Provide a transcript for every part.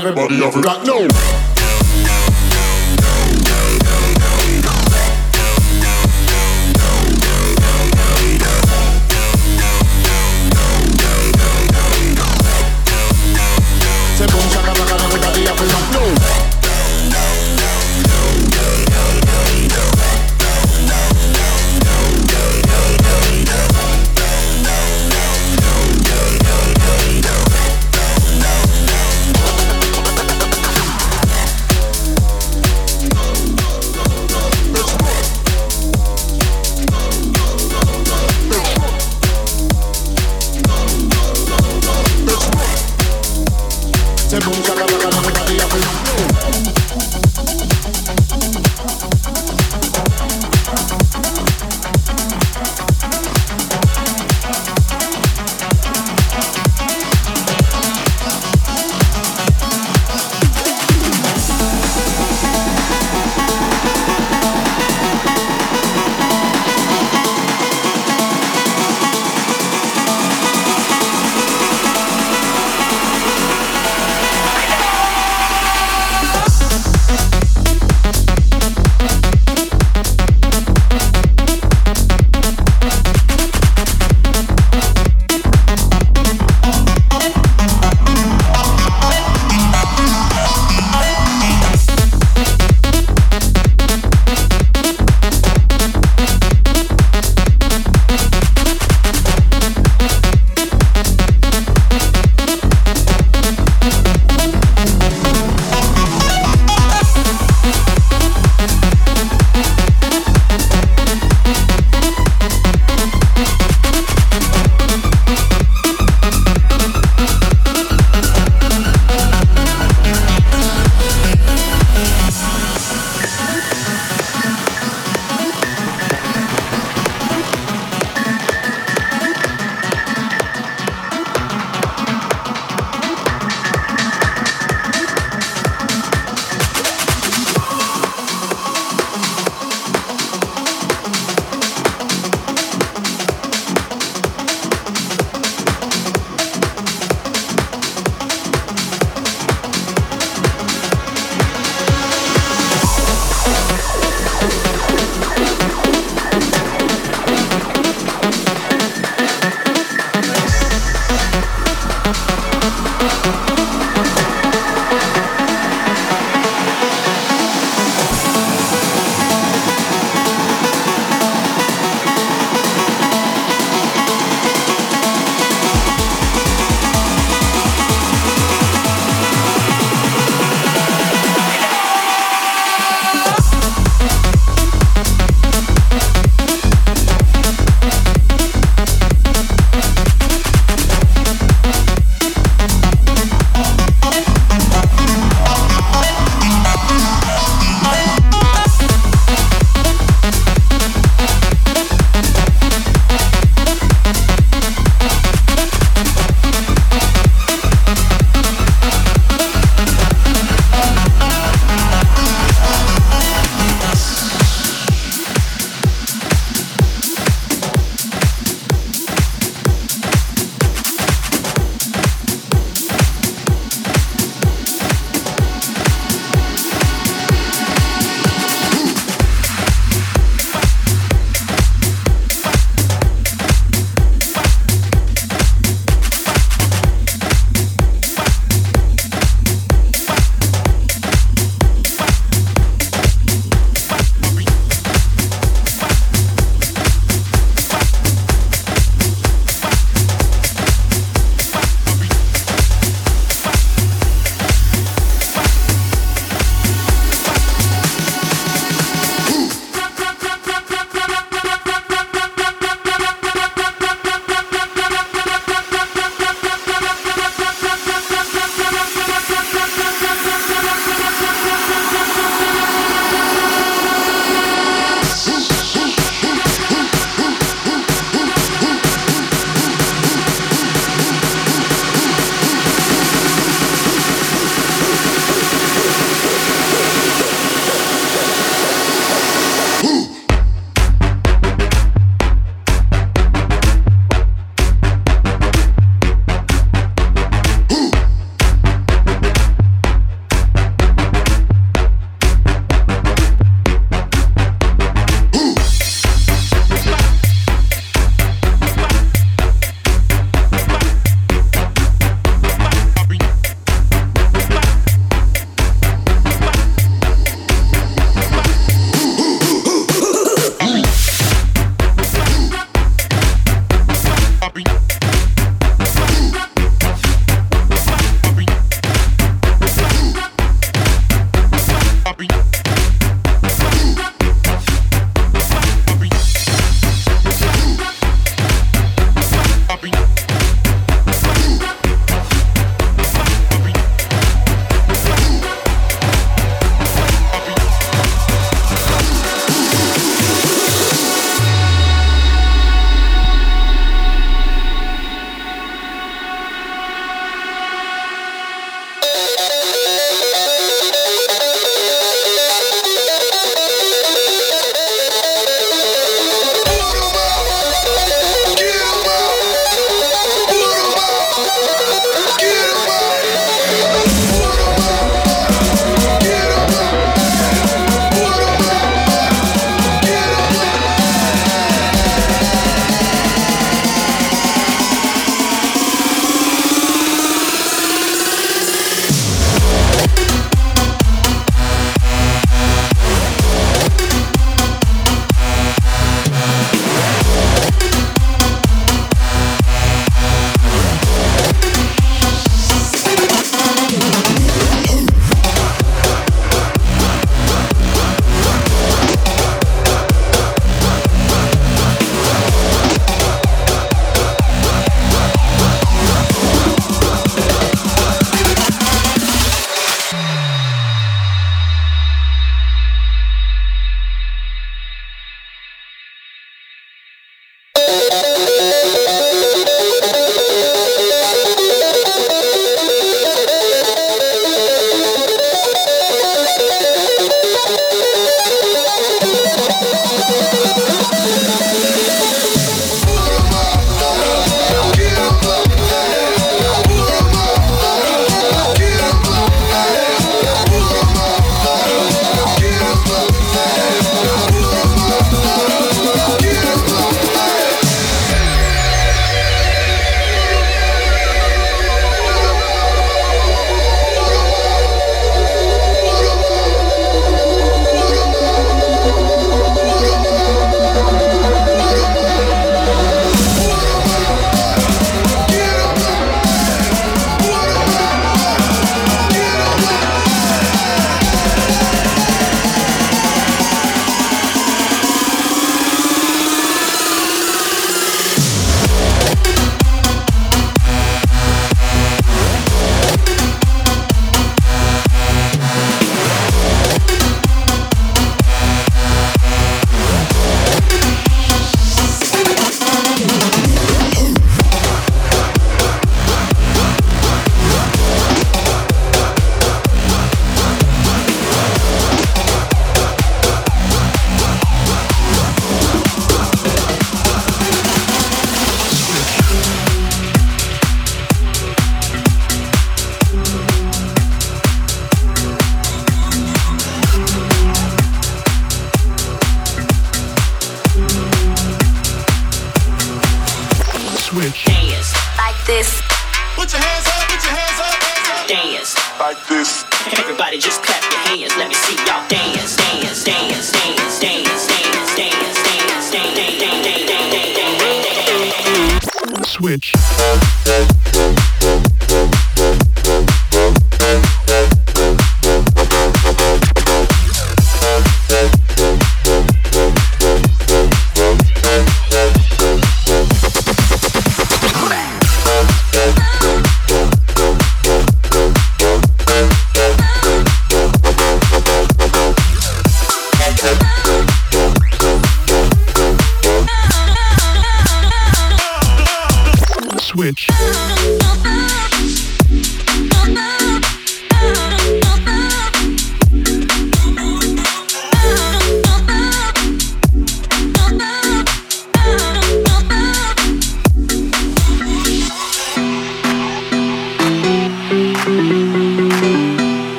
everybody have rock. No.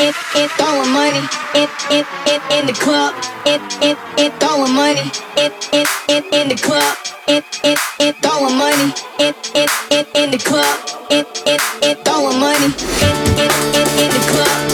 It it throwing money, it it it in the club, it it it throwing money, it it it in the club, it it it throwing money, it it it in the club, it it it throwing money, it it it in the club.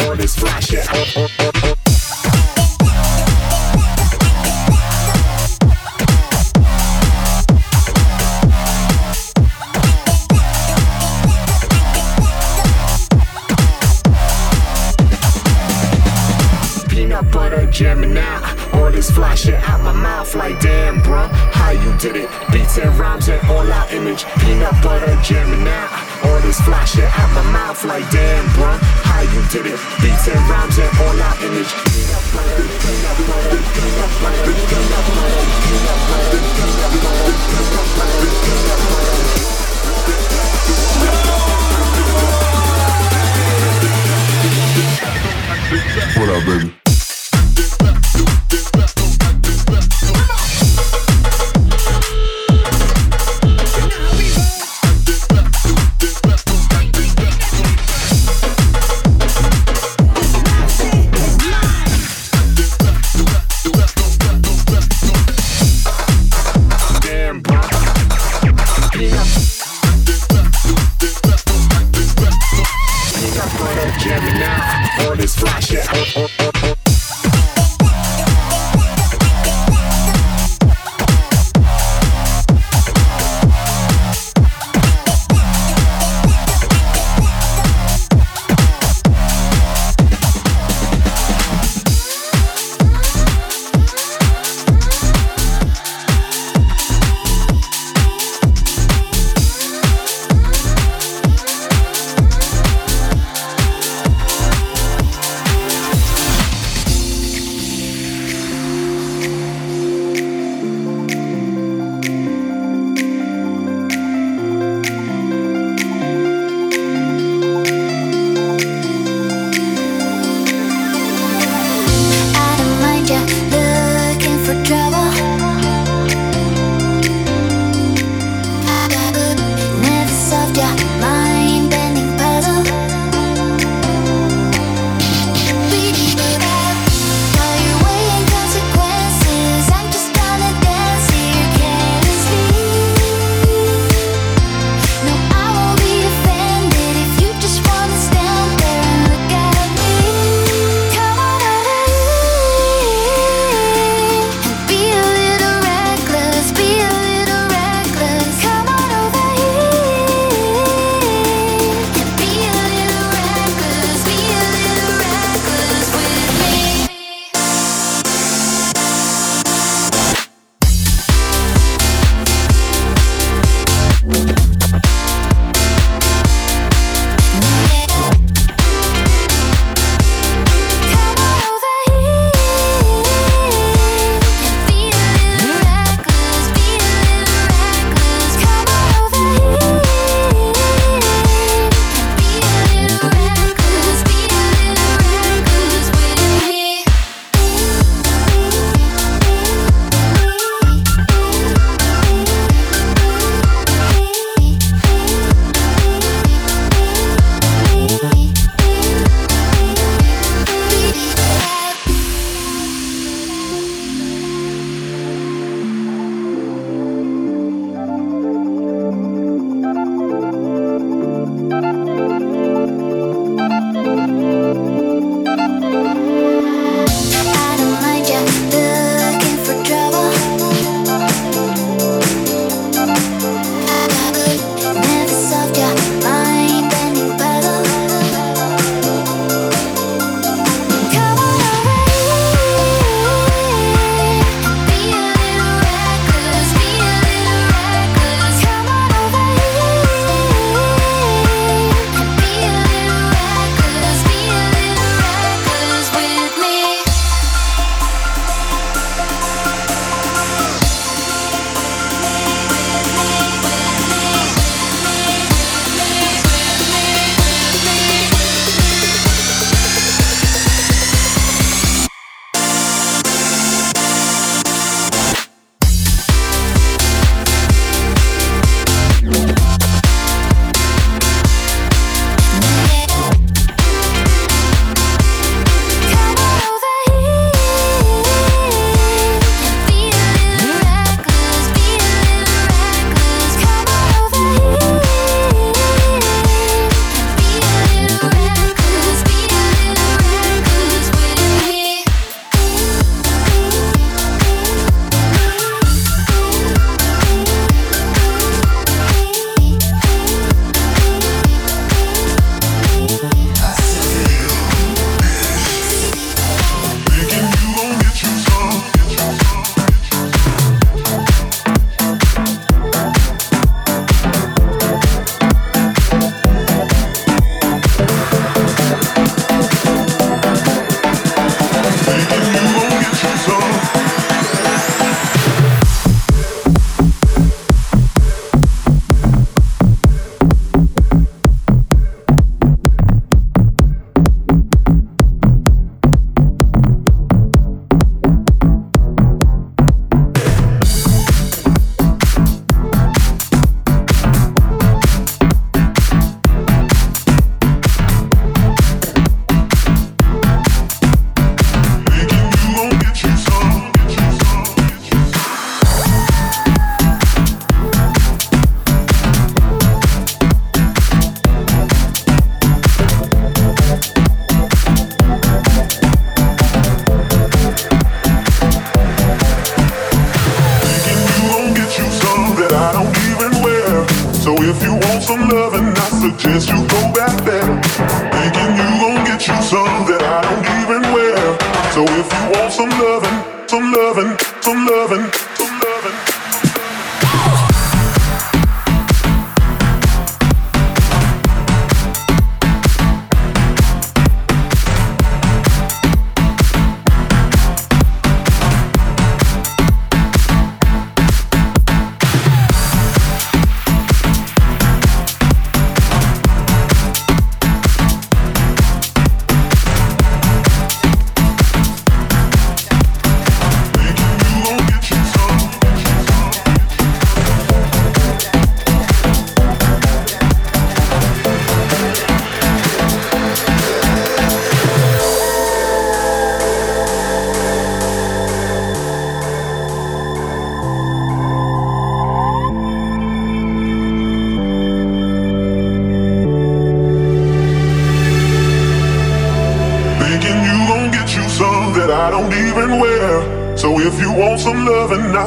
All this fly shit.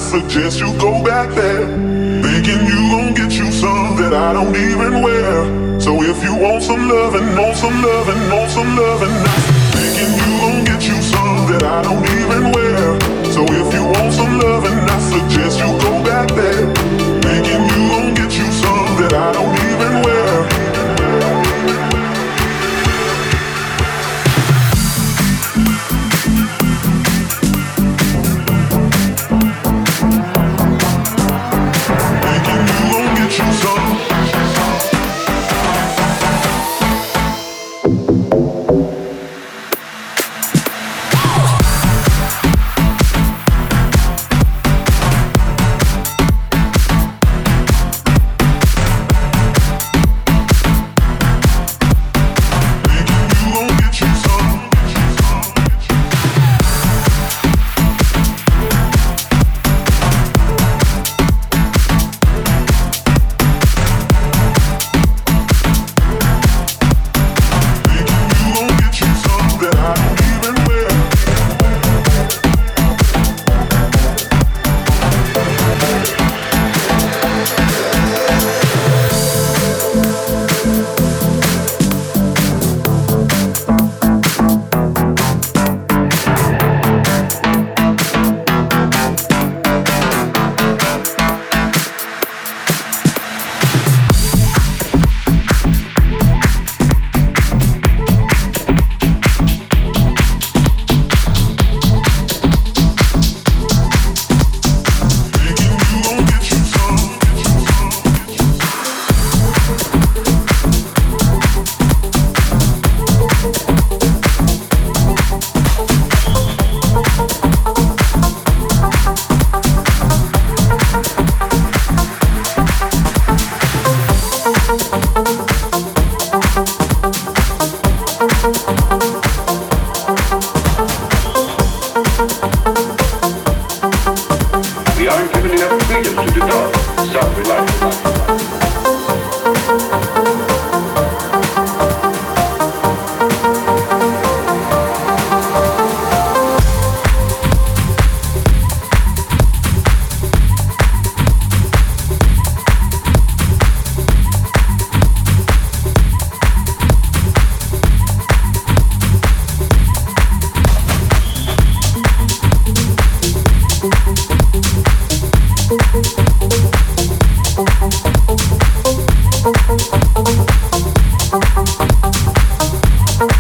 Suggest you go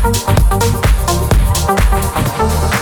Thank you.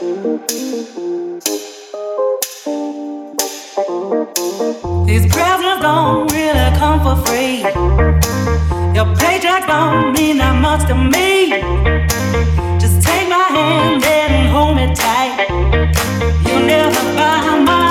These presents don't really come for free. Your paycheck don't mean that much to me. Just take my hand and hold me tight. You'll never buy my